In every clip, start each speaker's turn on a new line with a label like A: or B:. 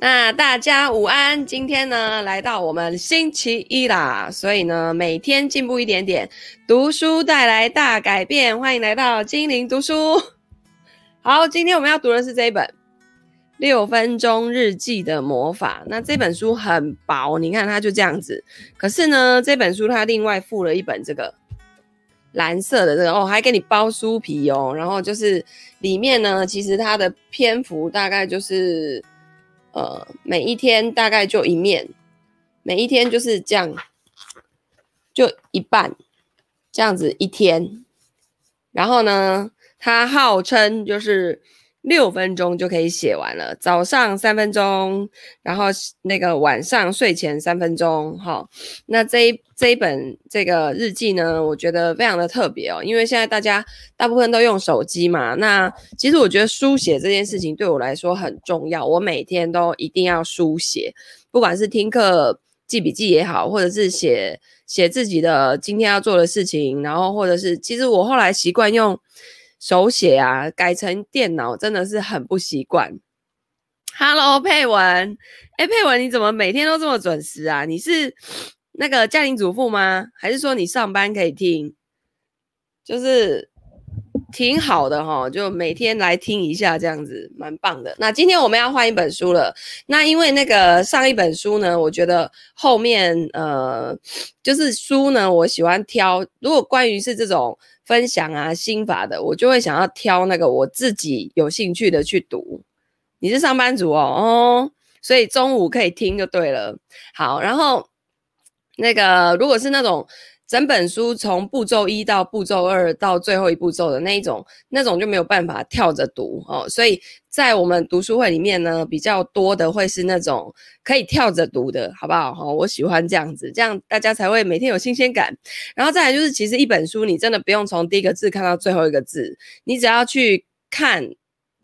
A: 那大家午安，今天呢来到我们星期一啦，所以呢每天进步一点点，读书带来大改变，欢迎来到精灵读书。好，今天我们要读的是这一本《六分钟日记的魔法》。那这本书很薄，你看它就这样子。可是呢，这本书它另外附了一本这个蓝色的这个哦，还给你包书皮哦。然后就是里面呢，其实它的篇幅大概就是。呃，每一天大概就一面，每一天就是这样，就一半，这样子一天。然后呢，他号称就是。六分钟就可以写完了，早上三分钟，然后那个晚上睡前三分钟，哈。那这一这一本这个日记呢，我觉得非常的特别哦，因为现在大家大部分都用手机嘛。那其实我觉得书写这件事情对我来说很重要，我每天都一定要书写，不管是听课记笔记也好，或者是写写自己的今天要做的事情，然后或者是其实我后来习惯用。手写啊，改成电脑真的是很不习惯。Hello，佩文，哎，佩文，你怎么每天都这么准时啊？你是那个家庭主妇吗？还是说你上班可以听？就是。挺好的哈，就每天来听一下，这样子蛮棒的。那今天我们要换一本书了。那因为那个上一本书呢，我觉得后面呃，就是书呢，我喜欢挑。如果关于是这种分享啊、心法的，我就会想要挑那个我自己有兴趣的去读。你是上班族哦，哦，所以中午可以听就对了。好，然后那个如果是那种。整本书从步骤一到步骤二到最后一步骤的那一种，那种就没有办法跳着读哦。所以在我们读书会里面呢，比较多的会是那种可以跳着读的，好不好？哈，我喜欢这样子，这样大家才会每天有新鲜感。然后再来就是，其实一本书你真的不用从第一个字看到最后一个字，你只要去看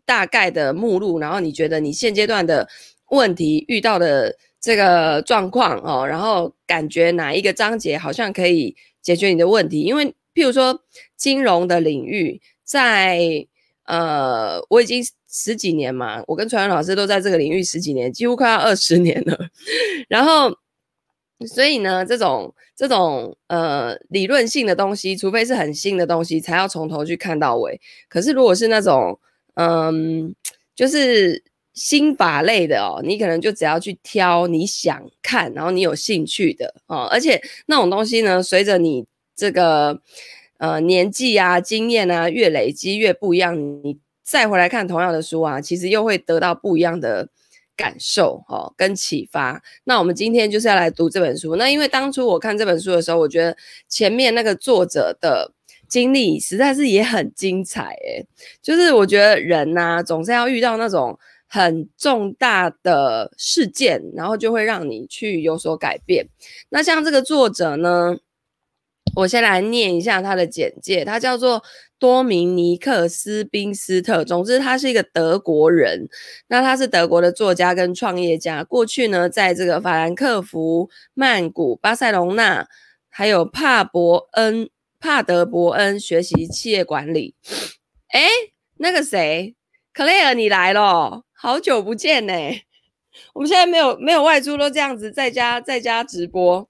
A: 大概的目录，然后你觉得你现阶段的问题遇到的。这个状况哦，然后感觉哪一个章节好像可以解决你的问题？因为譬如说金融的领域，在呃，我已经十几年嘛，我跟传文老师都在这个领域十几年，几乎快要二十年了。然后，所以呢，这种这种呃理论性的东西，除非是很新的东西，才要从头去看到尾。可是如果是那种嗯，就是。心法类的哦，你可能就只要去挑你想看，然后你有兴趣的哦，而且那种东西呢，随着你这个呃年纪啊、经验啊越累积越不一样，你再回来看同样的书啊，其实又会得到不一样的感受哦，跟启发。那我们今天就是要来读这本书。那因为当初我看这本书的时候，我觉得前面那个作者的经历实在是也很精彩诶，就是我觉得人呐、总是要遇到那种。很重大的事件，然后就会让你去有所改变。那像这个作者呢，我先来念一下他的简介，他叫做多明尼克斯宾斯特。总之，他是一个德国人。那他是德国的作家跟创业家。过去呢，在这个法兰克福、曼谷、巴塞隆纳，还有帕伯恩、帕德伯恩学习企业管理。诶，那个谁，Claire，你来了。好久不见呢，我们现在没有没有外出，都这样子在家在家直播，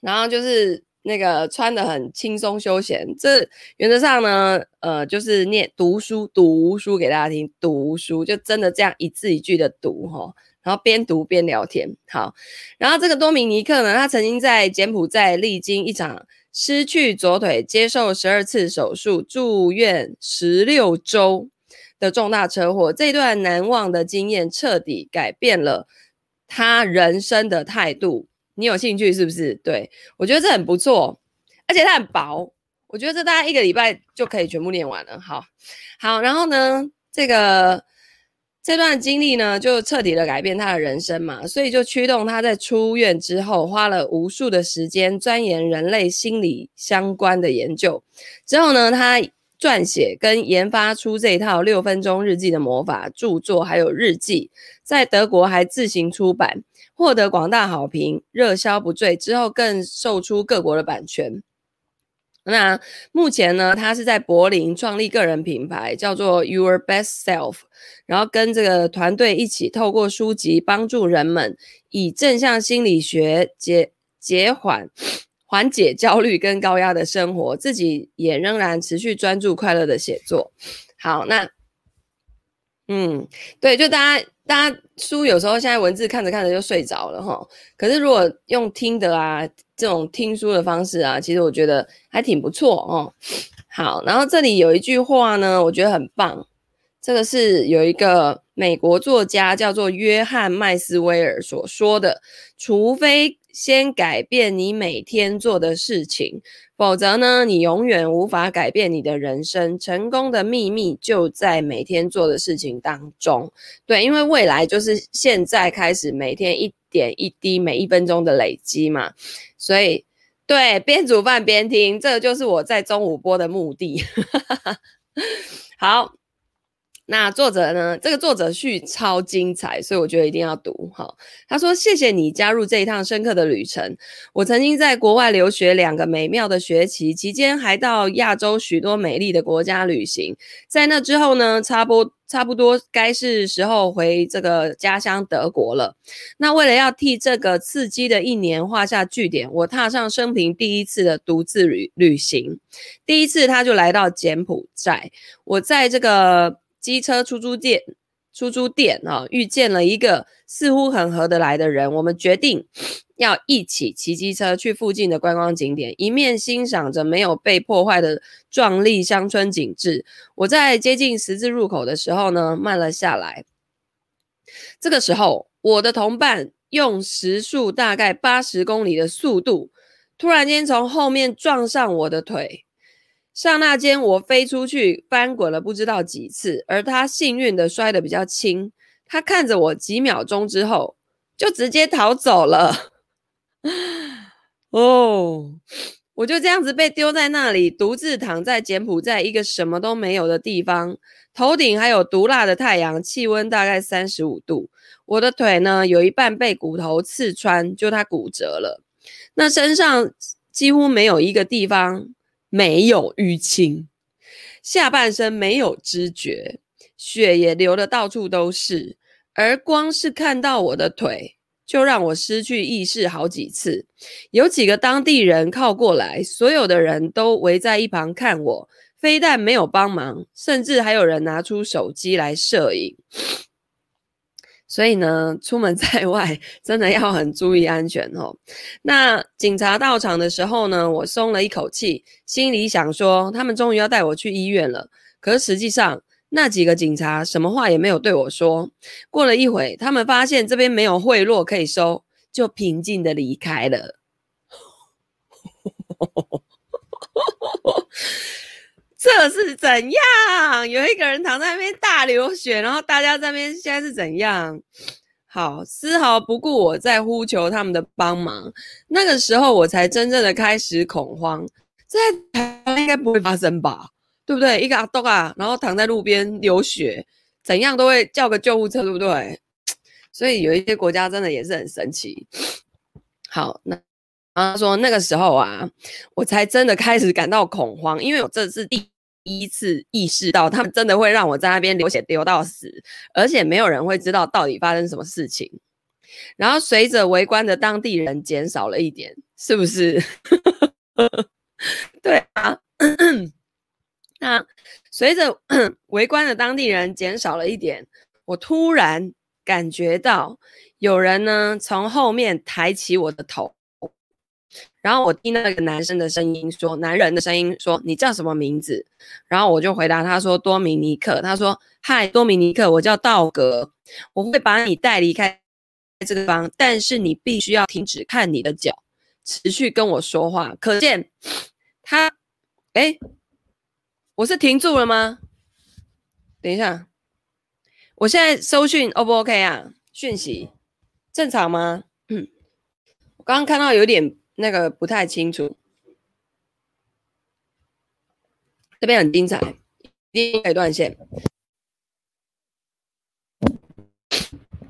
A: 然后就是那个穿得很轻松休闲。这原则上呢，呃，就是念读书读书给大家听，读书就真的这样一字一句的读哈，然后边读边聊天。好，然后这个多明尼克呢，他曾经在柬埔寨历经一场失去左腿、接受十二次手术、住院十六周。的重大车祸，这段难忘的经验彻底改变了他人生的态度。你有兴趣是不是？对，我觉得这很不错，而且它很薄，我觉得这大概一个礼拜就可以全部念完了。好，好，然后呢，这个这段经历呢，就彻底的改变他的人生嘛，所以就驱动他在出院之后，花了无数的时间钻研人类心理相关的研究。之后呢，他。撰写跟研发出这一套六分钟日记的魔法著作，还有日记，在德国还自行出版，获得广大好评，热销不坠。之后更售出各国的版权。那目前呢，他是在柏林创立个人品牌，叫做 Your Best Self，然后跟这个团队一起透过书籍帮助人们以正向心理学解解缓缓解焦虑跟高压的生活，自己也仍然持续专注快乐的写作。好，那嗯，对，就大家大家书有时候现在文字看着看着就睡着了哈，可是如果用听的啊。这种听书的方式啊，其实我觉得还挺不错哦。好，然后这里有一句话呢，我觉得很棒。这个是有一个美国作家叫做约翰麦斯威尔所说的：“除非先改变你每天做的事情，否则呢，你永远无法改变你的人生。成功的秘密就在每天做的事情当中。对，因为未来就是现在开始，每天一点一滴，每一分钟的累积嘛。”所以，对，边煮饭边听，这就是我在中午播的目的。好。那作者呢？这个作者序超精彩，所以我觉得一定要读哈。他说：“谢谢你加入这一趟深刻的旅程。我曾经在国外留学两个美妙的学期，期间还到亚洲许多美丽的国家旅行。在那之后呢，差不差不多该是时候回这个家乡德国了。那为了要替这个刺激的一年画下句点，我踏上生平第一次的独自旅旅行。第一次，他就来到柬埔寨。我在这个。”机车出租店，出租店啊，遇见了一个似乎很合得来的人。我们决定 要一起骑机车去附近的观光景点，一面欣赏着没有被破坏的壮丽乡村景致。我在接近十字路口的时候呢，慢了下来。这个时候，我的同伴用时速大概八十公里的速度，突然间从后面撞上我的腿。刹那间，我飞出去，翻滚了不知道几次，而他幸运的摔得比较轻。他看着我几秒钟之后，就直接逃走了。哦，我就这样子被丢在那里，独自躺在柬埔寨一个什么都没有的地方，头顶还有毒辣的太阳，气温大概三十五度。我的腿呢，有一半被骨头刺穿，就它骨折了。那身上几乎没有一个地方。没有淤青，下半身没有知觉，血也流得到处都是，而光是看到我的腿，就让我失去意识好几次。有几个当地人靠过来，所有的人都围在一旁看我，非但没有帮忙，甚至还有人拿出手机来摄影。所以呢，出门在外真的要很注意安全哦。那警察到场的时候呢，我松了一口气，心里想说，他们终于要带我去医院了。可是实际上，那几个警察什么话也没有对我说。过了一会，他们发现这边没有贿赂可以收，就平静的离开了。这是怎样？有一个人躺在那边大流血，然后大家在那边现在是怎样？好，丝毫不顾我在呼求他们的帮忙。那个时候我才真正的开始恐慌。在台湾应该不会发生吧？对不对？一个阿东啊，然后躺在路边流血，怎样都会叫个救护车，对不对？所以有一些国家真的也是很神奇。好，那他说那个时候啊，我才真的开始感到恐慌，因为我这是第。第一次意识到，他们真的会让我在那边流血流到死，而且没有人会知道到底发生什么事情。然后随着围观的当地人减少了一点，是不是？对啊。那随着 围观的当地人减少了一点，我突然感觉到有人呢从后面抬起我的头。然后我听那个男生的声音说，男人的声音说：“你叫什么名字？”然后我就回答他说：“多米尼克。”他说：“嗨，多米尼克，我叫道格，我会把你带离开这个地方，但是你必须要停止看你的脚，持续跟我说话。”可见他，哎，我是停住了吗？等一下，我现在收讯 O 不 OK 啊？讯息正常吗？嗯，我刚刚看到有点。那个不太清楚，这边很精彩，一定可以断线。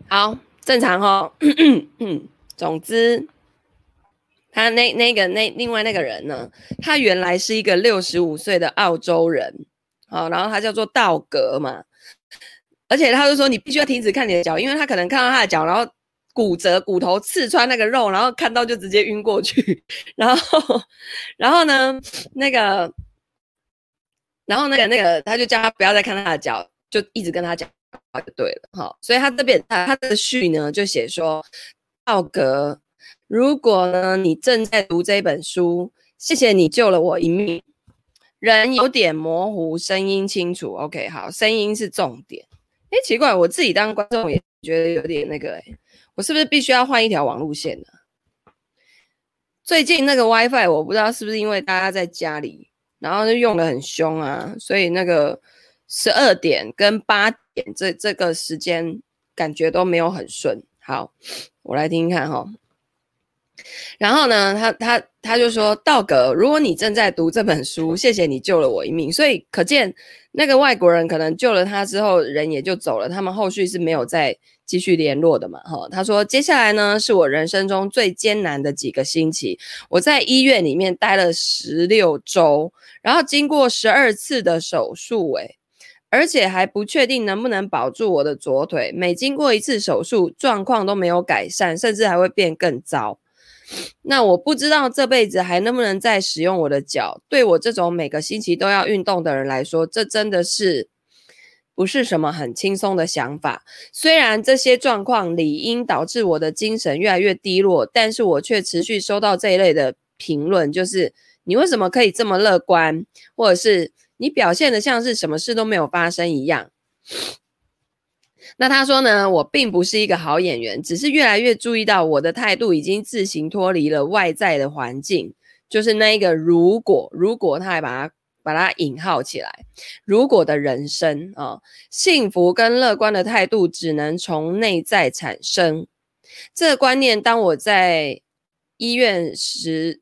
A: 好，正常哦。总之，他那那个那另外那个人呢，他原来是一个六十五岁的澳洲人，好，然后他叫做道格嘛，而且他就说你必须要停止看你的脚，因为他可能看到他的脚，然后骨折、骨头刺穿那个肉，然后看到就直接晕过去，然后然后呢，那个。然后那个那个，他就叫他不要再看他的脚，就一直跟他讲话就对了，好，所以他这边他他的序呢就写说，道格，如果呢你正在读这本书，谢谢你救了我一命。人有点模糊，声音清楚，OK，好，声音是重点。哎，奇怪，我自己当观众也觉得有点那个，哎，我是不是必须要换一条网路线呢？最近那个 WiFi 我不知道是不是因为大家在家里。然后就用得很凶啊，所以那个十二点跟八点这这个时间感觉都没有很顺。好，我来听听看哈、然后呢，他他他就说：“道格，如果你正在读这本书，谢谢你救了我一命。”所以可见那个外国人可能救了他之后，人也就走了。他们后续是没有再。继续联络的嘛，哈，他说接下来呢是我人生中最艰难的几个星期，我在医院里面待了十六周，然后经过十二次的手术，诶，而且还不确定能不能保住我的左腿，每经过一次手术，状况都没有改善，甚至还会变更糟。那我不知道这辈子还能不能再使用我的脚，对我这种每个星期都要运动的人来说，这真的是。不是什么很轻松的想法。虽然这些状况理应导致我的精神越来越低落，但是我却持续收到这一类的评论，就是你为什么可以这么乐观，或者是你表现得像是什么事都没有发生一样。那他说呢，我并不是一个好演员，只是越来越注意到我的态度已经自行脱离了外在的环境，就是那一个如果，如果他还把它。把它引号起来。如果的人生啊、幸福跟乐观的态度只能从内在产生。这个观念，当我在医院时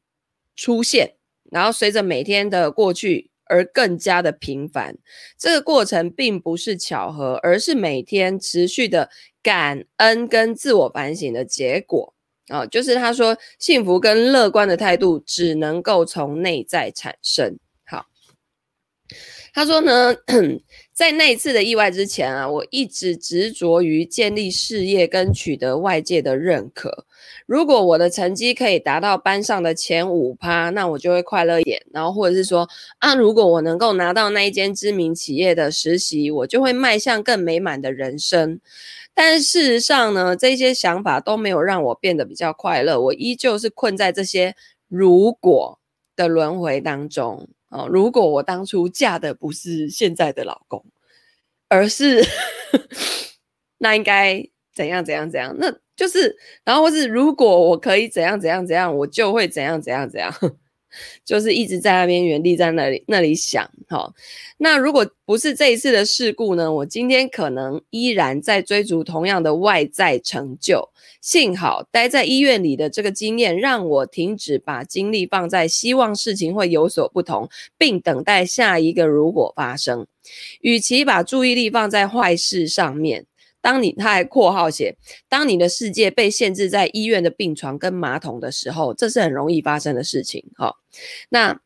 A: 出现，然后随着每天的过去而更加的频繁。这个过程并不是巧合，而是每天持续的感恩跟自我反省的结果啊、就是他说，幸福跟乐观的态度只能够从内在产生。他说呢，在那一次的意外之前啊，我一直执着于建立事业跟取得外界的认可。如果我的成绩可以达到班上的前五趴，那我就会快乐一点。然后或者是说啊，如果我能够拿到那一间知名企业的实习，我就会迈向更美满的人生。但事实上呢，这些想法都没有让我变得比较快乐。我依旧是困在这些如果的轮回当中。哦，如果我当初嫁的不是现在的老公，而是那应该怎样怎样怎样？那就是，然后或是如果我可以怎样怎样怎样，我就会怎样怎样怎样。就是一直在那边原地在那里那里想，好，那如果不是这一次的事故呢？我今天可能依然在追逐同样的外在成就。幸好待在医院里的这个经验，让我停止把精力放在希望事情会有所不同，并等待下一个如果发生。与其把注意力放在坏事上面。当你，他还括号写，当你的世界被限制在医院的病床跟马桶的时候，这是很容易发生的事情。好，那。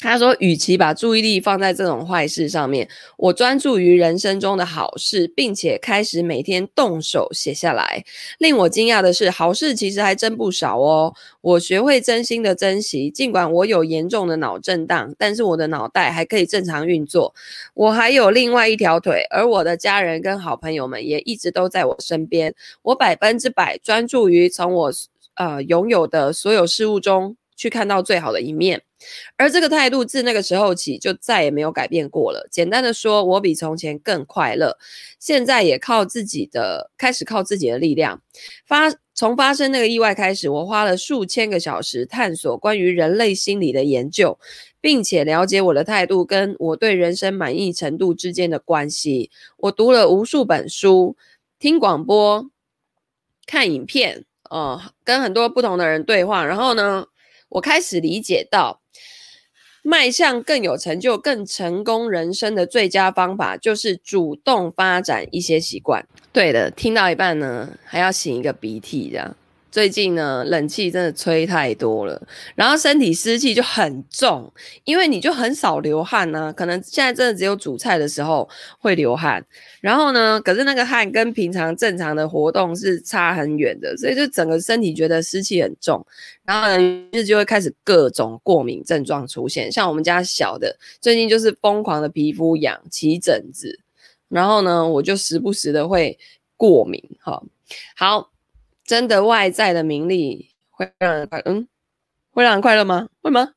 A: 他说：“与其把注意力放在这种坏事上面，我专注于人生中的好事，并且开始每天动手写下来。令我惊讶的是，好事其实还真不少哦。我学会真心的珍惜，尽管我有严重的脑震荡，但是我的脑袋还可以正常运作。我还有另外一条腿，而我的家人跟好朋友们也一直都在我身边。我百分之百专注于从我呃拥有的所有事物中去看到最好的一面。”而这个态度自那个时候起就再也没有改变过了。简单的说，我比从前更快乐，现在也靠自己的，开始靠自己的力量。发从发生那个意外开始，我花了数千个小时探索关于人类心理的研究，并且了解我的态度跟我对人生满意程度之间的关系。我读了无数本书，听广播，看影片，呃，跟很多不同的人对话，然后呢，我开始理解到，迈向更有成就、更成功人生的最佳方法，就是主动发展一些习惯。对的，听到一半呢，还要擤一个鼻涕，这样最近呢，冷气真的吹太多了，然后身体湿气就很重，因为你就很少流汗呢、可能现在真的只有煮菜的时候会流汗，然后呢，可是那个汗跟平常正常的活动是差很远的，所以就整个身体觉得湿气很重，然后呢，就就会开始各种过敏症状出现。像我们家小的最近就是疯狂的皮肤痒、起疹子，然后呢，我就时不时的会过敏。哈，好。真的外在的名利会让人快，嗯，会让人快乐吗？会吗？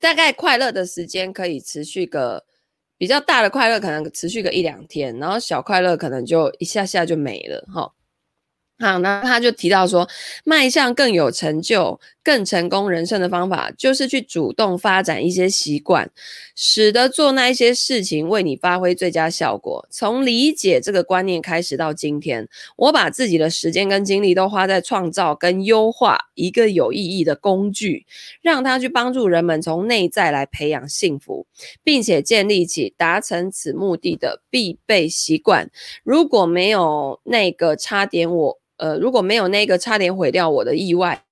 A: 大概快乐的时间可以持续个比较大的快乐，可能持续个一两天，然后小快乐可能就一下下就没了，哈。好，那他就提到说，迈向更有成就、更成功人生的方法，就是去主动发展一些习惯，使得做那一些事情为你发挥最佳效果。从理解这个观念开始到今天，我把自己的时间跟精力都花在创造跟优化一个有意义的工具，让它去帮助人们从内在来培养幸福，并且建立起达成此目的的必备习惯。如果没有那个差点我。呃，如果没有那个差点毁掉我的意外，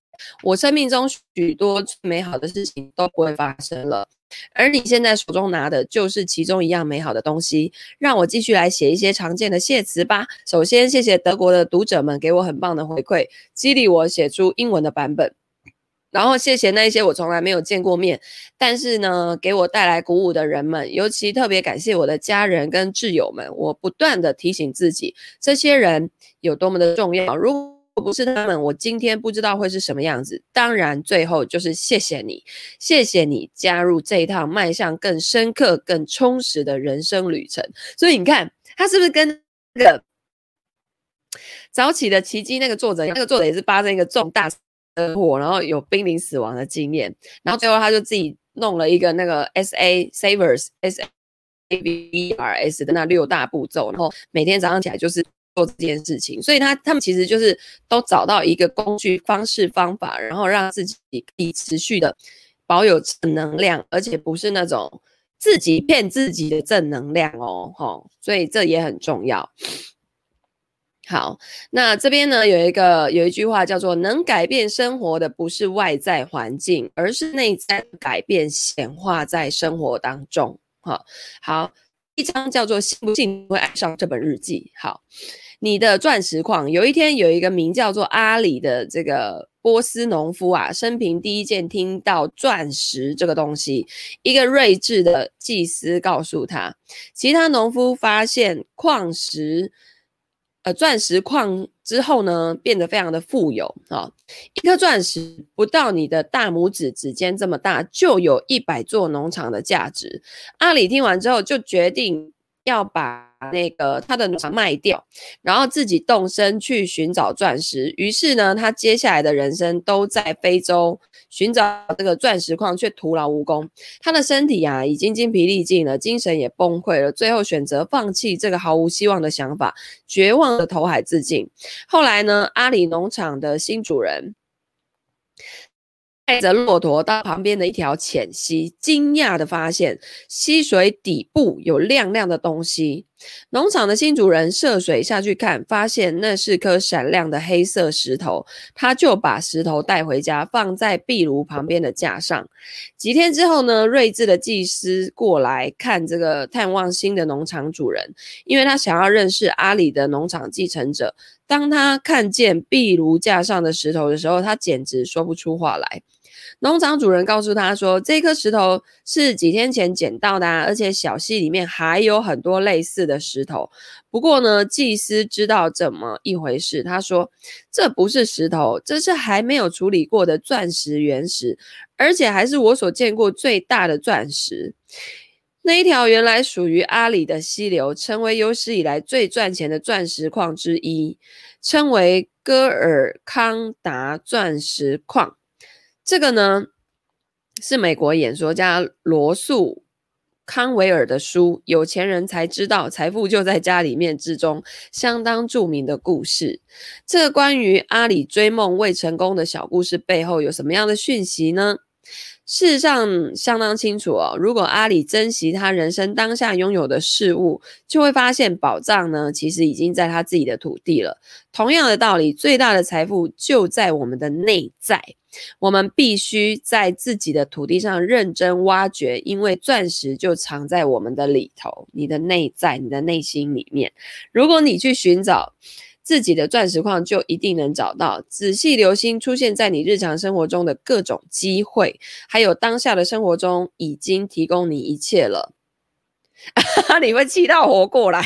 A: 我生命中许多美好的事情都不会发生了。而你现在手中拿的就是其中一样美好的东西。让我继续来写一些常见的谢词吧。首先，谢谢德国的读者们给我很棒的回馈，激励我写出英文的版本。然后谢谢那些我从来没有见过面，但是呢，给我带来鼓舞的人们，尤其特别感谢我的家人跟挚友们。我不断地提醒自己，这些人有多么的重要。如果不是他们，我今天不知道会是什么样子。当然，最后就是谢谢你，谢谢你加入这一趟迈向更深刻、更充实的人生旅程。所以你看，他是不是跟那个早起的奇迹那个作者，那个作者也是发生一个重大。车祸，然后有濒临死亡的经验，然后最后他就自己弄了一个那个 S A Savers S A V R S 的那六大步骤，然后每天早上起来就是做这件事情，所以他他们其实就是都找到一个工具方式方法，然后让自己可以持续的保有正能量，而且不是那种自己骗自己的正能量哦，吼，所以这也很重要。好，那这边呢，有一个有一句话叫做“能改变生活的不是外在环境，而是内在改变显化在生活当中”。哈，好，一章叫做“信不信你会爱上这本日记”。好，你的钻石矿，有一天有一个名叫做阿里的这个波斯农夫啊，生平第一件听到钻石这个东西，一个睿智的祭司告诉他，其他农夫发现矿石。呃，钻石矿之后呢，变得非常的富有啊、一颗钻石不到你的大拇指指尖这么大，就有一百座农场的价值。阿里听完之后，就决定要把那个他的农场卖掉，然后自己动身去寻找钻石。于是呢，他接下来的人生都在非洲寻找这个钻石矿，却徒劳无功。他的身体啊，已经精疲力尽了，精神也崩溃了，最后选择放弃这个毫无希望的想法，绝望的投海自尽。后来呢，阿里农场的新主人。带着骆驼到旁边的一条浅溪，惊讶地发现溪水底部有亮亮的东西。农场的新主人涉水下去看，发现那是颗闪亮的黑色石头。他就把石头带回家，放在壁炉旁边的架上。几天之后呢，睿智的祭司过来看这个探望新的农场主人，因为他想要认识阿里的农场继承者。当他看见壁炉架上的石头的时候，他简直说不出话来。农场主人告诉他说：“这颗石头是几天前捡到的啊，而且小溪里面还有很多类似的石头。不过呢，祭司知道怎么一回事。他说：‘这不是石头，这是还没有处理过的钻石原石，而且还是我所见过最大的钻石。’那一条原来属于阿里的溪流，成为有史以来最赚钱的钻石矿之一，称为戈尔康达钻石矿。”这个呢，是美国演说家罗素康维尔的书《有钱人才知道财富就在家里面》之中相当著名的故事。这个关于阿里追梦未成功的小故事背后有什么样的讯息呢？事实上相当清楚哦。如果阿里珍惜他人生当下拥有的事物，就会发现宝藏呢，其实已经在他自己的土地了。同样的道理，最大的财富就在我们的内在。我们必须在自己的土地上认真挖掘，因为钻石就藏在我们的里头，你的内在，你的内心里面。如果你去寻找，自己的钻石矿就一定能找到。仔细留心出现在你日常生活中的各种机会，还有当下的生活中已经提供你一切了。你会气到活过来？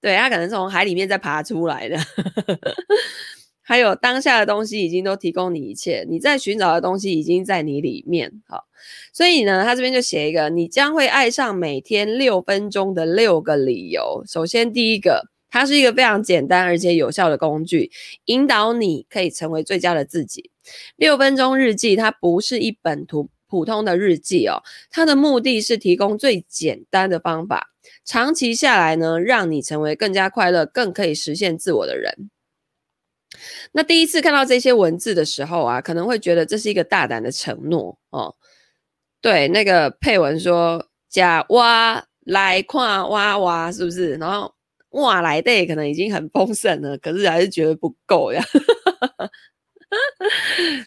A: 对，他可能从海里面再爬出来的。还有当下的东西已经都提供你一切，你在寻找的东西已经在你里面。好，所以呢，他这边就写一个，你将会爱上每天六分钟的六个理由。首先，第一个。它是一个非常简单而且有效的工具，引导你可以成为最佳的自己。六分钟日记，它不是一本图普通的日记哦，它的目的是提供最简单的方法，长期下来呢，让你成为更加快乐、更可以实现自我的人。那第一次看到这些文字的时候啊，可能会觉得这是一个大胆的承诺哦。对，那个配文说“假挖来看挖挖”，是不是？然后。哇，来的可能已经很丰盛了，可是还是觉得不够呀。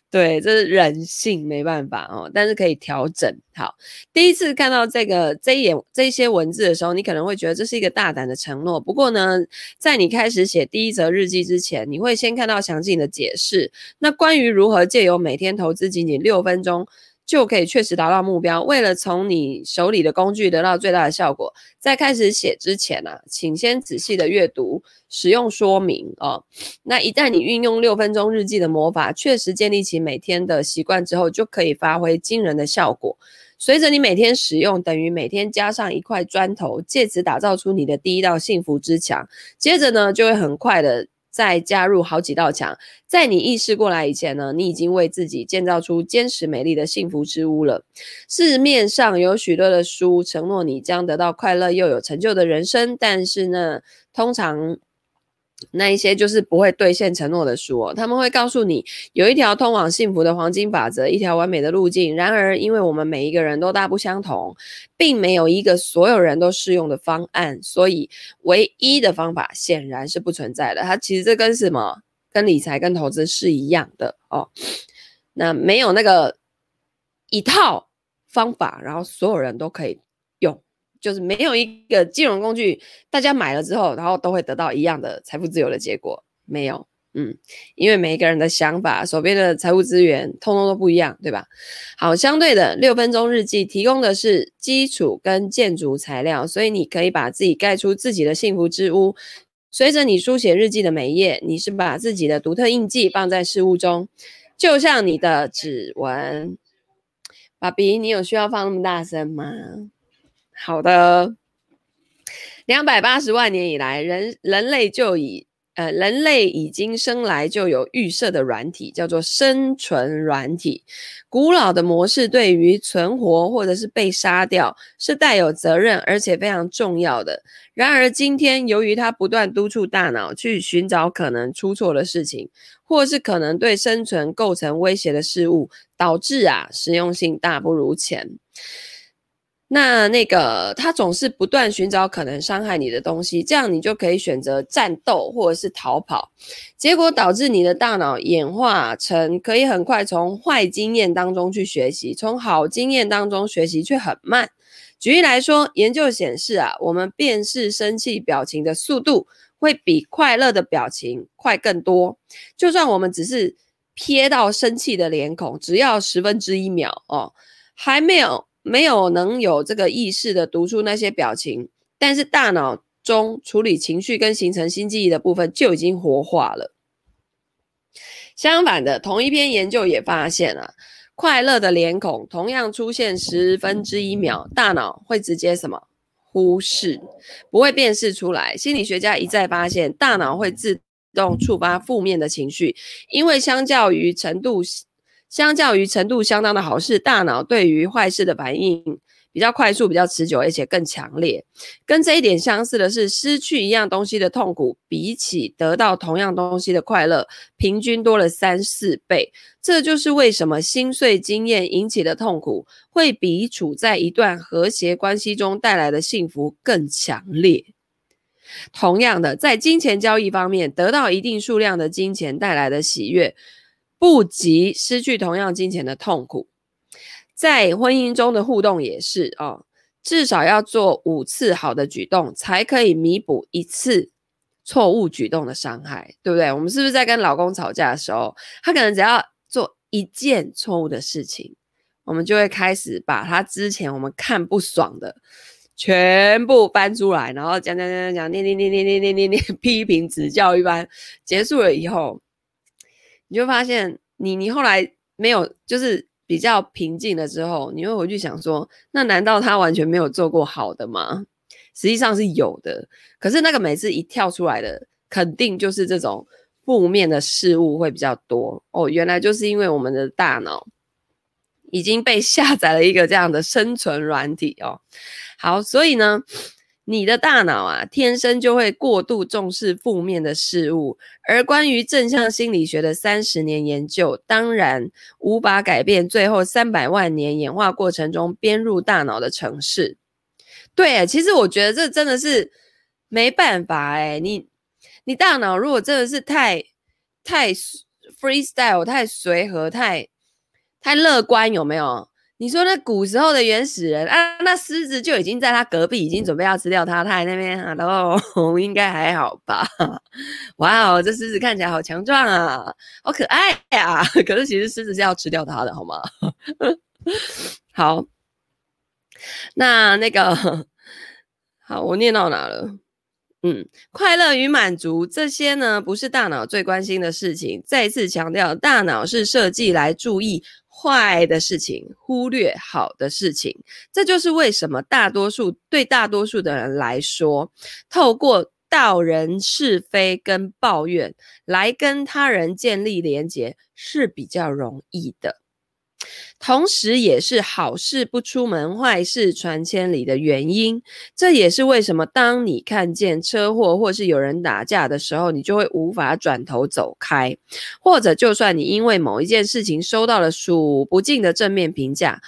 A: 对，这是人性，没办法哦。但是可以调整。好，第一次看到这个这一眼这些文字的时候，你可能会觉得这是一个大胆的承诺。不过呢，在你开始写第一则日记之前，你会先看到详尽的解释。那关于如何借由每天投资仅仅六分钟，就可以确实达到目标。为了从你手里的工具得到最大的效果，在开始写之前呢、啊，请先仔细的阅读使用说明哦。那一旦你运用六分钟日记的魔法，确实建立起每天的习惯之后，就可以发挥惊人的效果。随着你每天使用，等于每天加上一块砖头，借此打造出你的第一道幸福之墙。接着呢，就会很快的。再加入好几道墙，在你意识过来以前呢，你已经为自己建造出坚实美丽的幸福之屋了。市面上有许多的书承诺你将得到快乐又有成就的人生，但是呢，通常。那一些就是不会兑现承诺的书哦，他们会告诉你有一条通往幸福的黄金法则，一条完美的路径。然而，因为我们每一个人都大不相同，并没有一个所有人都适用的方案，所以唯一的方法显然是不存在的。它其实这跟什么？跟理财、跟投资是一样的哦。那没有那个一套方法，然后所有人都可以。就是没有一个金融工具，大家买了之后，然后都会得到一样的财富自由的结果。没有，嗯，因为每一个人的想法、手边的财务资源，通通都不一样，对吧？好，相对的，六分钟日记提供的是基础跟建筑材料，所以你可以把自己盖出自己的幸福之屋。随着你书写日记的每一页，你是把自己的独特印记放在事物中，就像你的指纹。爸比，你有需要放那么大声吗？好的，两百八十万年以来，人人类就以呃，人类已经生来就有预设的软体，叫做生存软体。古老的模式对于存活或者是被杀掉是带有责任而且非常重要的。然而今天，由于它不断督促大脑去寻找可能出错的事情，或是可能对生存构成威胁的事物，导致啊，实用性大不如前。那那个，他总是不断寻找可能伤害你的东西，这样你就可以选择战斗或者是逃跑，结果导致你的大脑演化成可以很快从坏经验当中去学习，从好经验当中学习却很慢。举例来说，研究显示啊，我们辨识生气表情的速度会比快乐的表情快更多，就算我们只是瞥到生气的脸孔，只要十分之一秒哦，还没有。没有能有这个意识的读出那些表情，但是大脑中处理情绪跟形成新记忆的部分就已经活化了。相反的，同一篇研究也发现了，快乐的脸孔同样出现十分之一秒，大脑会直接什么忽视，不会辨识出来。心理学家一再发现，大脑会自动触发负面的情绪，因为相较于程度。相较于程度相当的好事，大脑对于坏事的反应比较快速、比较持久，而且更强烈。跟这一点相似的是，失去一样东西的痛苦，比起得到同样东西的快乐，平均多了三四倍。这就是为什么心碎经验引起的痛苦，会比处在一段和谐关系中带来的幸福更强烈。同样的，在金钱交易方面，得到一定数量的金钱带来的喜悦，不及失去同样金钱的痛苦。在婚姻中的互动也是哦，至少要做五次好的举动，才可以弥补一次错误举动的伤害，对不对？我们是不是在跟老公吵架的时候，他可能只要做一件错误的事情，我们就会开始把他之前我们看不爽的全部搬出来，然后讲讲讲讲讲，念念念念念念念念，批评指教一般。结束了以后，你就发现你你后来没有就是。比较平静了之后，你会回去想说，那难道他完全没有做过好的吗？实际上是有的，可是那个每次一跳出来的，肯定就是这种负面的事物会比较多哦。原来就是因为我们的大脑已经被下载了一个这样的生存软体哦。好，所以呢。你的大脑啊，天生就会过度重视负面的事物，而关于正向心理学的三十年研究，当然无法改变最后三百万年演化过程中编入大脑的程式。对，其实我觉得这真的是没办法诶，你你大脑如果真的是太太 freestyle、太随和、太太乐观，有没有？你说那古时候的原始人啊，那狮子就已经在他隔壁，已经准备要吃掉他，他还那边啊，然后应该还好吧？哇哦，这狮子看起来好强壮啊，好可爱呀！可是其实狮子是要吃掉他的，好吗？好，那那个好，我念到哪了？嗯，快乐与满足这些呢，不是大脑最关心的事情。再次强调，大脑是设计来注意。坏的事情，忽略好的事情，这就是为什么大多数对大多数的人来说，透过道人是非跟抱怨来跟他人建立连结是比较容易的。同时，也是好事不出门，坏事传千里的原因。这也是为什么，当你看见车祸或是有人打架的时候，你就会无法转头走开；或者，就算你因为某一件事情收到了数不尽的正面评价，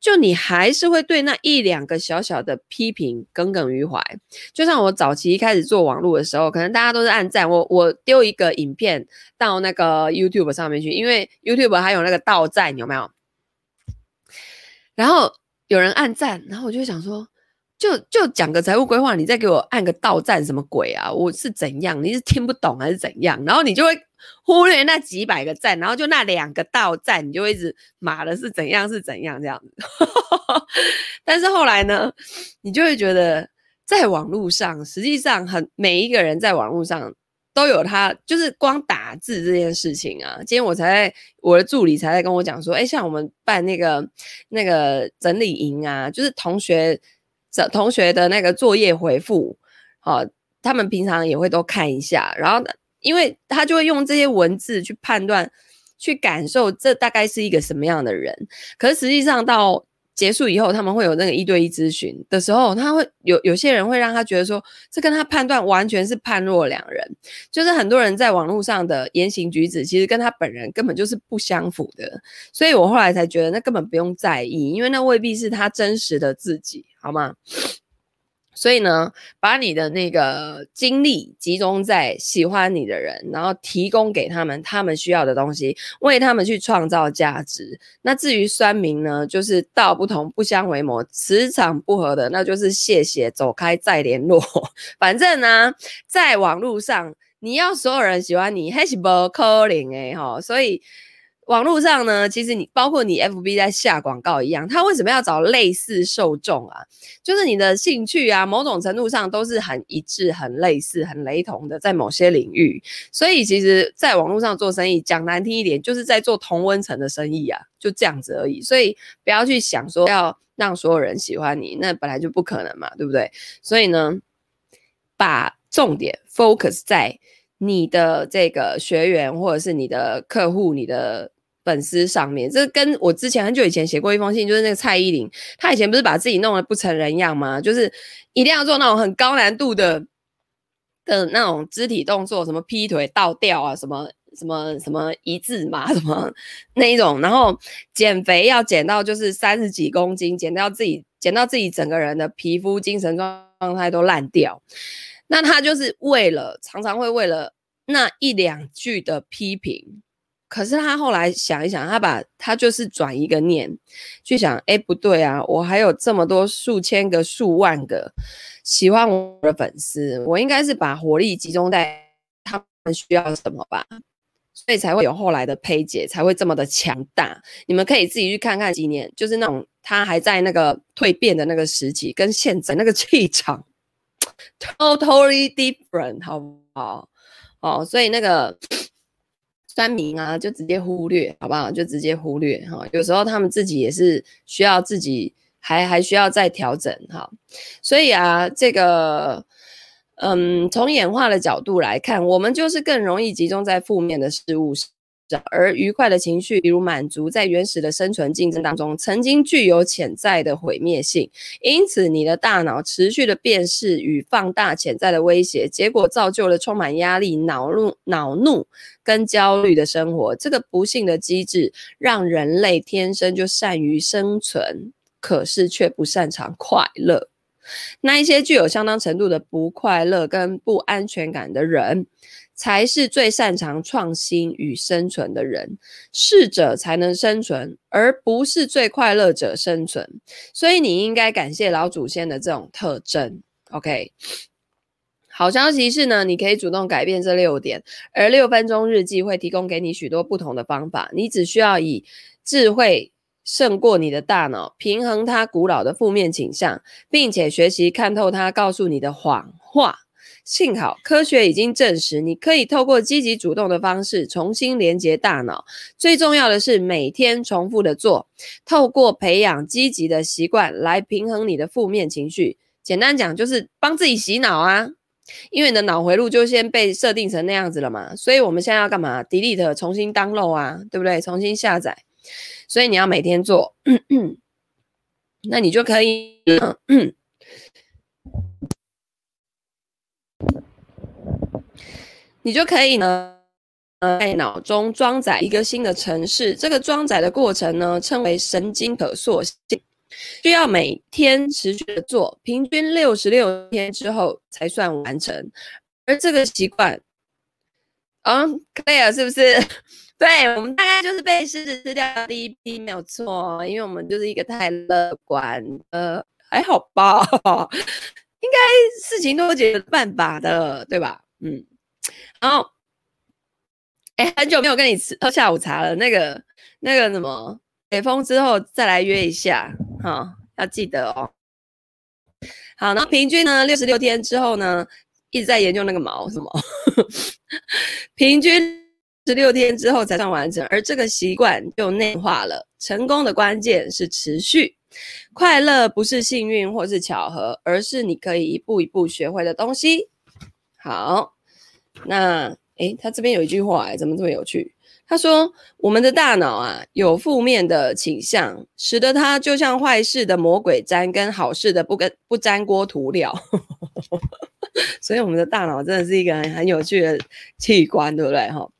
A: 就你还是会对那一两个小小的批评耿耿于怀。就像我早期一开始做网络的时候，可能大家都是按赞，我我丢一个影片到那个 YouTube 上面去，因为 YouTube 还有那个倒赞，有没有？然后有人按赞，然后我就想说，就就讲个财务规划，你再给我按个倒赞，什么鬼啊？我是怎样？你是听不懂还是怎样？然后你就会忽略那几百个赞，然后就那两个倒赞，你就一直骂的是怎样是怎样这样子。但是后来呢，你就会觉得在网络上，实际上很每一个人在网络上。都有他，就是光打字这件事情啊。今天我才在我的助理才在跟我讲说，哎，像我们办那个那个整理营啊，就是同学这同学的那个作业回复，好，他们平常也会都看一下，然后因为他就会用这些文字去判断、去感受这大概是一个什么样的人，可是实际上到。结束以后，他们会有那个一对一咨询的时候，他会有有些人会让他觉得说，这跟他判断完全是判若两人。就是很多人在网络上的言行举止，其实跟他本人根本就是不相符的。所以我后来才觉得，那根本不用在意，因为那未必是他真实的自己，好吗？所以呢，把你的那个精力集中在喜欢你的人，然后提供给他们他们需要的东西，为他们去创造价值。那至于酸民呢，就是道不同不相为谋，磁场不合的，那就是谢谢，走开再联络。反正呢，在网络上，你要所有人喜欢你，还是不可能诶齁，所以。网络上呢，其实你包括你 FB 在下广告一样，他为什么要找类似受众啊？就是你的兴趣啊，某种程度上都是很一致、很类似、很雷同的，在某些领域。所以其实，在网络上做生意，讲难听一点，就是在做同温层的生意啊，就这样子而已。所以不要去想说要让所有人喜欢你，那本来就不可能嘛，对不对？所以呢，把重点 focus 在你的这个学员，或者是你的客户，你的。粉丝上面。这跟我之前很久以前写过一封信，就是那个蔡依林，她以前不是把自己弄得不成人样吗？就是一定要做那种很高难度的的那种肢体动作，什么劈腿、倒吊啊，什么什么什么一字马，什么那一种，然后减肥要减到就是三十几公斤，减到自己减到自己整个人的皮肤、精神状态都烂掉。那他就是为了常常会为了那一两句的批评，可是他后来想一想，他把他就是转一个念，去想，哎，不对啊，我还有这么多数千个、数万个喜欢我的粉丝，我应该是把火力集中在他们需要什么吧，所以才会有后来的呸姐，才会这么的强大。你们可以自己去看看几年，就是那种他还在那个蜕变的那个时期，跟现在那个气场。Totally different，好不好？哦，所以那个酸民啊，就直接忽略，好不好？就直接忽略哈、有时候他们自己也是需要自己还还需要再调整哈。所以啊，这个嗯，从演化的角度来看，我们就是更容易集中在负面的事物上。而愉快的情绪，比如满足，在原始的生存竞争当中，曾经具有潜在的毁灭性。因此，你的大脑持续的辨识与放大潜在的威胁，结果造就了充满压力、恼怒、恼怒跟焦虑的生活。这个不幸的机制，让人类天生就善于生存，可是却不擅长快乐。那一些具有相当程度的不快乐跟不安全感的人，才是最擅长创新与生存的人，适者才能生存，而不是最快乐者生存。所以你应该感谢老祖先的这种特征。OK，好消息是呢，你可以主动改变这六点，而六分钟日记会提供给你许多不同的方法。你只需要以智慧胜过你的大脑，平衡它古老的负面倾向，并且学习看透它告诉你的谎话。幸好科学已经证实，你可以透过积极主动的方式重新连接大脑。最重要的是每天重复的做，透过培养积极的习惯来平衡你的负面情绪。简单讲就是帮自己洗脑啊，因为你的脑回路就先被设定成那样子了嘛。所以我们现在要干嘛？Delete，重新 download 啊，对不对？重新下载。所以你要每天做，那你就可以。你就可以呢，呃，在脑中装载一个新的城市。这个装载的过程呢，称为神经可塑性，需要每天持续的做，平均六十六天之后才算完成。而这个习惯，嗯，clear 是不是？对，我们大概就是被狮子吃掉的第一批，没有错，因为我们就是一个太乐观，呃，还好吧，应该事情都有解决办法的，对吧？嗯。然后，哎，很久没有跟你吃喝下午茶了。那个、那个什么，解封之后再来约一下，哈、哦，要记得哦。好，然后平均呢，六十六天之后呢，一直在研究那个毛什么，平均十六天之后才算完成，而这个习惯就内化了。成功的关键是持续，快乐不是幸运或是巧合，而是你可以一步一步学会的东西。好。那，诶，他这边有一句话，诶，怎么这么有趣？他说：“我们的大脑啊，有负面的倾向，使得它就像坏事的魔鬼粘，跟好事的不跟不粘锅涂料。”所以，我们的大脑真的是一个很很有趣的器官，对不对？哈，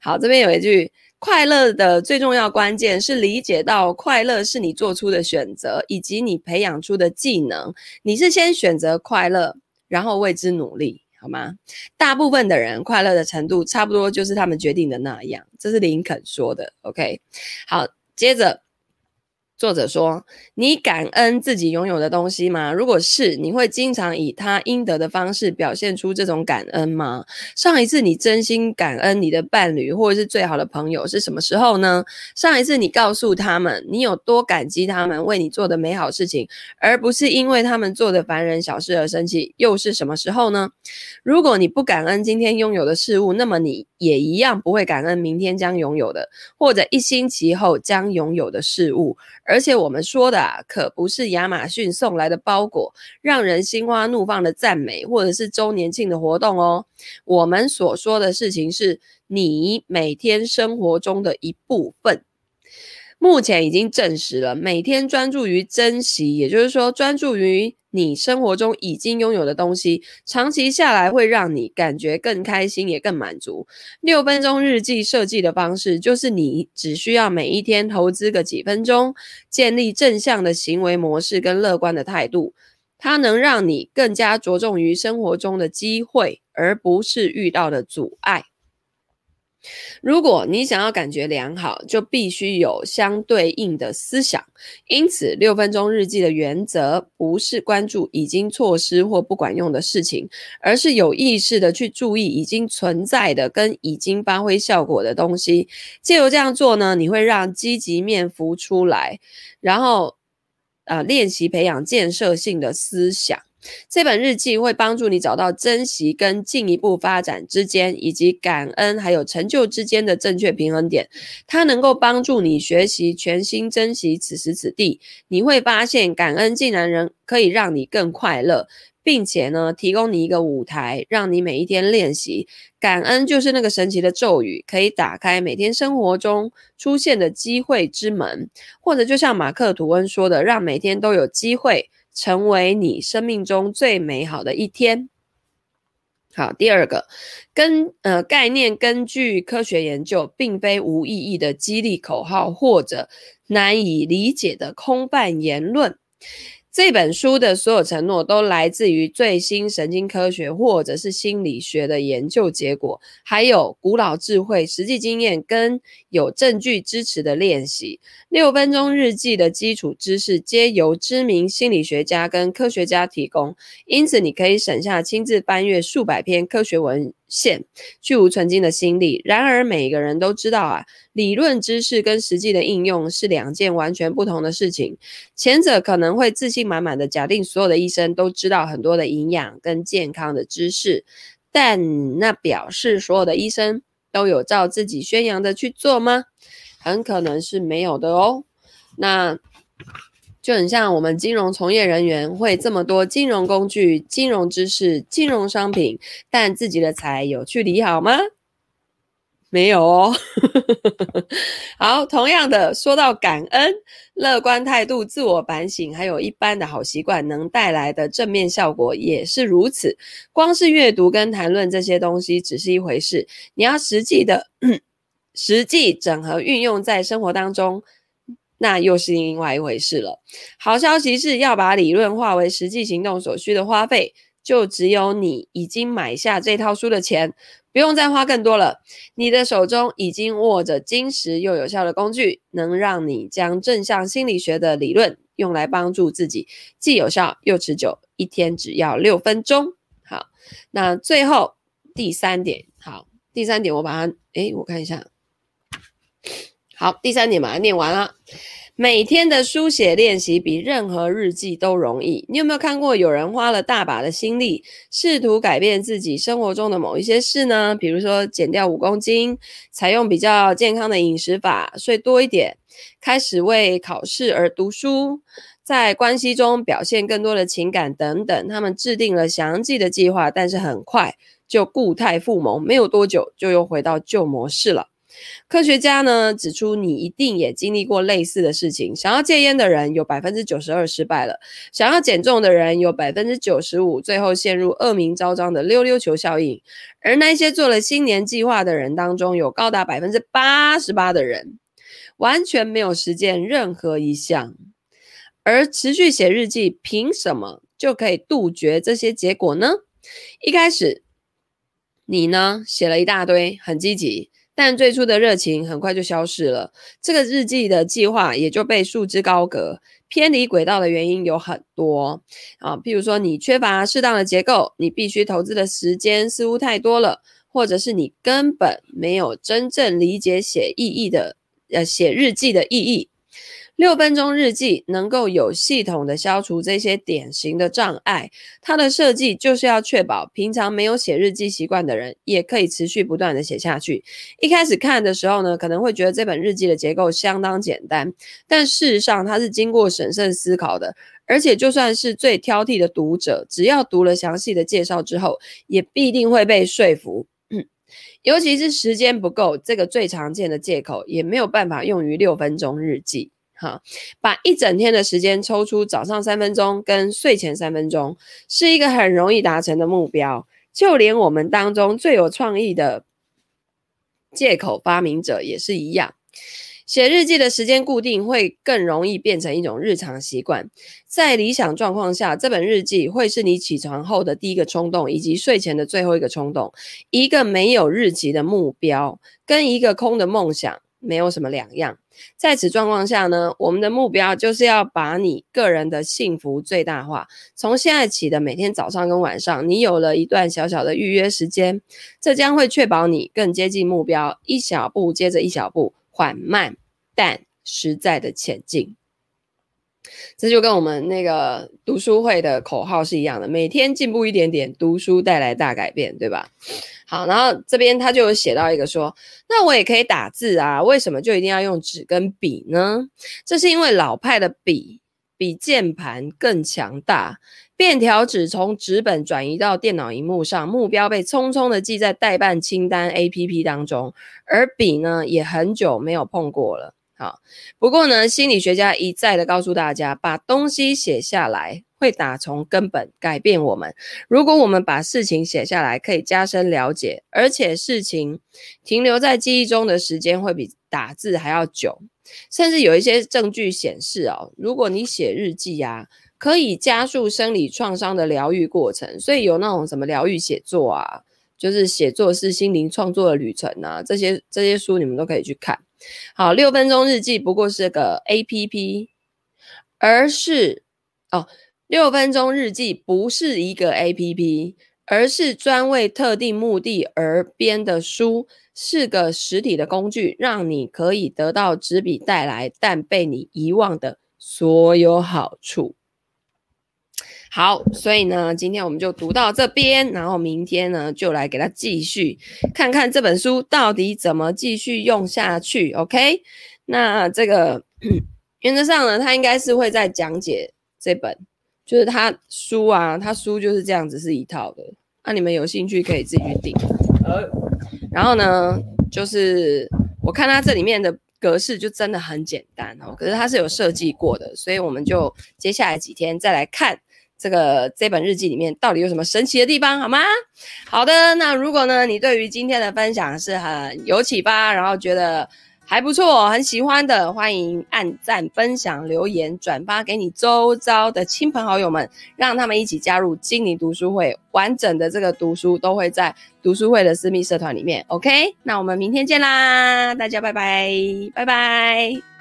A: 好，这边有一句：快乐的最重要关键是理解到，快乐是你做出的选择，以及你培养出的技能。你是先选择快乐，然后为之努力。好吗？大部分的人快乐的程度差不多就是他们决定的那样，这是林肯说的。OK，好，接着。作者说：“你感恩自己拥有的东西吗？如果是，你会经常以他应得的方式表现出这种感恩吗？上一次你真心感恩你的伴侣或者是最好的朋友是什么时候呢？上一次你告诉他们你有多感激他们为你做的美好事情，而不是因为他们做的烦人小事而生气，又是什么时候呢？如果你不感恩今天拥有的事物，那么你也一样不会感恩明天将拥有的，或者一星期后将拥有的事物。而且我们说的啊，可不是亚马逊送来的包裹，让人心花怒放的赞美，或者是周年庆的活动哦。我们所说的事情是你每天生活中的一部分。目前已经证实了，每天专注于珍惜，也就是说，专注于你生活中已经拥有的东西，长期下来会让你感觉更开心，也更满足。六分钟日记设计的方式，就是你只需要每一天投资个几分钟，建立正向的行为模式跟乐观的态度，它能让你更加着重于生活中的机会，而不是遇到的阻碍。如果你想要感觉良好，就必须有相对应的思想。因此，六分钟日记的原则不是关注已经错失或不管用的事情，而是有意识的去注意已经存在的跟已经发挥效果的东西。借由这样做呢，你会让积极面浮出来，然后，呃，练习培养建设性的思想。这本日记会帮助你找到珍惜跟进一步发展之间，以及感恩还有成就之间的正确平衡点。它能够帮助你学习全心珍惜此时此地。你会发现，感恩竟然能可以让你更快乐，并且呢，提供你一个舞台，让你每一天练习。感恩就是那个神奇的咒语，可以打开每天生活中出现的机会之门，或者就像马克吐温说的，让每天都有机会。成为你生命中最美好的一天。好，第二个，根呃概念根据科学研究，并非无意义的激励口号或者难以理解的空泛言论。这本书的所有承诺都来自于最新神经科学或者是心理学的研究结果，还有古老智慧、实际经验跟有证据支持的练习。六分钟日记的基础知识皆由知名心理学家跟科学家提供，因此你可以省下亲自翻阅数百篇科学文现去无存经的心力。然而，每个人都知道啊，理论知识跟实际的应用是两件完全不同的事情。前者可能会自信满满的假定所有的医生都知道很多的营养跟健康的知识，但那表示所有的医生都有照自己宣扬的去做吗？很可能是没有的哦。那。就很像我们金融从业人员会这么多金融工具、金融知识、金融商品，但自己的财有去理好吗？没有哦。好，同样的，说到感恩、乐观态度、自我反省，还有一般的好习惯能带来的正面效果也是如此。光是阅读跟谈论这些东西只是一回事，你要实际的、实际整合运用在生活当中。那又是另外一回事了。好消息是要把理论化为实际行动所需的花费，就只有你已经买下这套书的钱，不用再花更多了。你的手中已经握着精实又有效的工具，能让你将正向心理学的理论用来帮助自己，既有效又持久。一天只要六分钟。好，那最后第三点，好，第三点我把它，诶，我看一下。好，第三点把它念完了。每天的书写练习比任何日记都容易。你有没有看过有人花了大把的心力，试图改变自己生活中的某一些事呢？比如说减掉五公斤，采用比较健康的饮食法，睡多一点，开始为考试而读书，在关系中表现更多的情感等等。他们制定了详细的计划，但是很快就故态复萌，没有多久就又回到旧模式了。科学家呢指出，你一定也经历过类似的事情。想要戒烟的人有百分之九十二失败了，想要减重的人有百分之九十五最后陷入恶名昭彰的溜溜球效应。而那些做了新年计划的人当中，有高达百分之八十八的人完全没有实践任何一项。而持续写日记，凭什么就可以杜绝这些结果呢？一开始你呢写了一大堆，很积极。但最初的热情很快就消失了，这个日记的计划也就被束之高阁。偏离轨道的原因有很多啊，譬如说你缺乏适当的结构，你必须投资的时间似乎太多了，或者是你根本没有真正理解写意义的呃写日记的意义。六分钟日记能够有系统的消除这些典型的障碍。它的设计就是要确保平常没有写日记习惯的人也可以持续不断的写下去。一开始看的时候呢，可能会觉得这本日记的结构相当简单，但事实上它是经过审慎思考的。而且就算是最挑剔的读者，只要读了详细的介绍之后，也必定会被说服。尤其是时间不够，这个最常见的借口也没有办法用于六分钟日记。哈，把一整天的时间抽出早上三分钟跟睡前三分钟，是一个很容易达成的目标。就连我们当中最有创意的借口发明者也是一样。写日记的时间固定，会更容易变成一种日常习惯。在理想状况下，这本日记会是你起床后的第一个冲动，以及睡前的最后一个冲动。一个没有日期的目标，跟一个空的梦想没有什么两样。在此状况下呢，我们的目标就是要把你个人的幸福最大化。从现在起的每天早上跟晚上，你有了一段小小的预约时间，这将会确保你更接近目标，一小步接着一小步。缓慢但实在的前进，这就跟我们那个读书会的口号是一样的。每天进步一点点，读书带来大改变，对吧？好，然后这边他就有写到一个说，那我也可以打字啊，为什么就一定要用纸跟笔呢？这是因为老派的笔比键盘更强大。便条纸从纸本转移到电脑荧幕上，目标被匆匆的记在待办清单 APP 当中，而笔呢也很久没有碰过了。好，不过呢，心理学家一再的告诉大家，把东西写下来会打从根本改变我们。如果我们把事情写下来，可以加深了解，而且事情停留在记忆中的时间会比打字还要久。甚至有一些证据显示哦，如果你写日记呀、啊。可以加速生理创伤的疗愈过程，所以有那种什么疗愈写作啊，就是写作是心灵创作的旅程啊，这些这些书你们都可以去看。好，六分钟日记不过是个 APP，而是哦，六分钟日记不是一个 APP，而是专为特定目的而编的书，是个实体的工具，让你可以得到纸笔带来但被你遗忘的所有好处。好，所以呢，今天我们就读到这边，然后明天呢，就来给他继续看看这本书到底怎么继续用下去。OK，那这个 原则上呢，他应该是会在讲解这本，就是他书啊，他书就是这样子是一套的。那、啊、你们有兴趣可以自己去订。呃，然后呢，就是我看他这里面的格式就真的很简单哦，可是它是有设计过的，所以我们就接下来几天再来看。这个这本日记里面到底有什么神奇的地方，好吗？好的，那如果呢，你对于今天的分享是很有启发，然后觉得还不错，很喜欢的，欢迎按赞、分享、留言、转发给你周遭的亲朋好友们，让他们一起加入精灵读书会。完整的这个读书都会在读书会的私密社团里面。OK，那我们明天见啦，大家拜拜，拜拜。